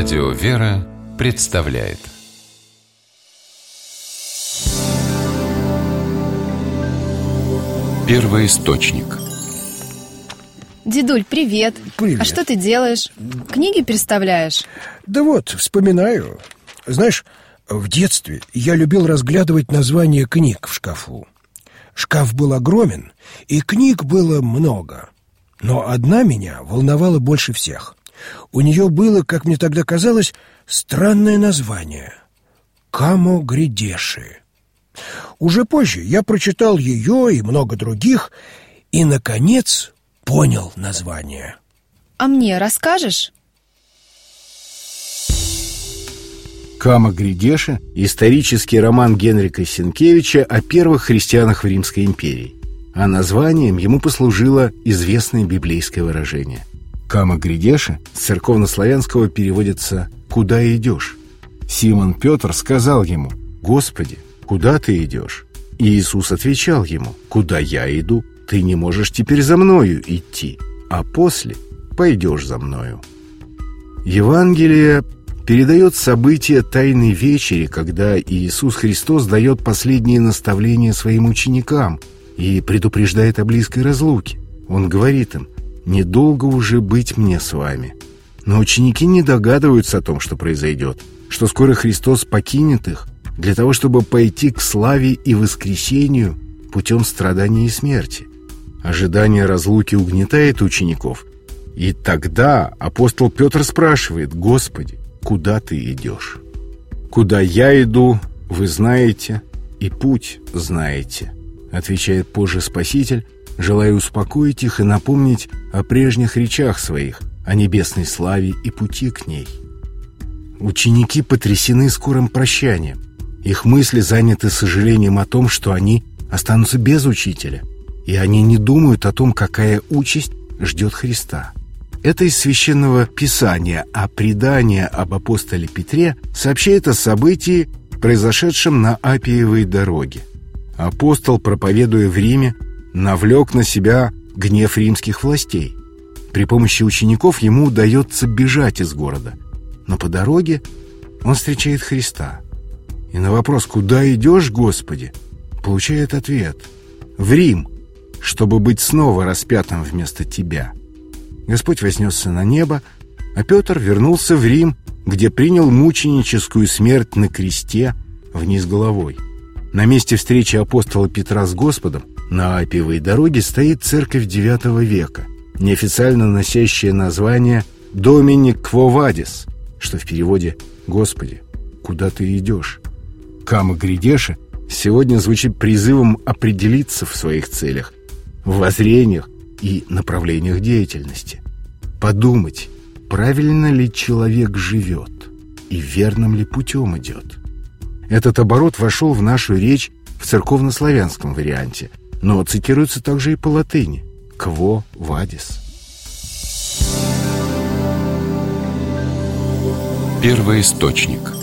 Радио «Вера» представляет Первый источник Дедуль, привет. Привет. А что ты делаешь? Книги переставляешь? Да вот, вспоминаю. Знаешь, в детстве я любил разглядывать названия книг в шкафу. Шкаф был огромен, и книг было много. Но одна меня волновала больше всех. У нее было, как мне тогда казалось, странное название — «Камо-Гридеши». Уже позже я прочитал ее и много других, и, наконец, понял название. А мне расскажешь? Кама Гридеша – исторический роман Генрика Сенкевича о первых христианах в Римской империи. А названием ему послужило известное библейское выражение. Кама Гридеша с церковнославянского переводится «Куда идешь?». Симон Петр сказал ему «Господи, куда ты идешь?» И Иисус отвечал ему «Куда я иду, ты не можешь теперь за мною идти, а после пойдешь за мною». Евангелие передает события Тайной Вечери, когда Иисус Христос дает последние наставления своим ученикам и предупреждает о близкой разлуке. Он говорит им «Недолго уже быть мне с вами». Но ученики не догадываются о том, что произойдет, что скоро Христос покинет их для того, чтобы пойти к славе и воскресению путем страдания и смерти. Ожидание разлуки угнетает учеников. И тогда апостол Петр спрашивает, «Господи, куда ты идешь?» «Куда я иду, вы знаете, и путь знаете», отвечает позже Спаситель, желая успокоить их и напомнить о прежних речах своих, о небесной славе и пути к ней. Ученики потрясены скорым прощанием. Их мысли заняты сожалением о том, что они останутся без учителя, и они не думают о том, какая участь ждет Христа. Это из Священного Писания, а предание об апостоле Петре сообщает о событии, произошедшем на Апиевой дороге. Апостол, проповедуя в Риме, навлек на себя гнев римских властей. При помощи учеников ему удается бежать из города. Но по дороге он встречает Христа. И на вопрос «Куда идешь, Господи?» получает ответ «В Рим, чтобы быть снова распятым вместо Тебя». Господь вознесся на небо, а Петр вернулся в Рим, где принял мученическую смерть на кресте вниз головой. На месте встречи апостола Петра с Господом на Апиевой дороге стоит церковь IX века, неофициально носящая название «Доминик Квовадис», что в переводе «Господи, куда ты идешь?». Кама Гридеша сегодня звучит призывом определиться в своих целях, в воззрениях и направлениях деятельности. Подумать, правильно ли человек живет и верным ли путем идет. Этот оборот вошел в нашу речь в церковнославянском варианте, но цитируется также и по латыни «кво вадис». Первый источник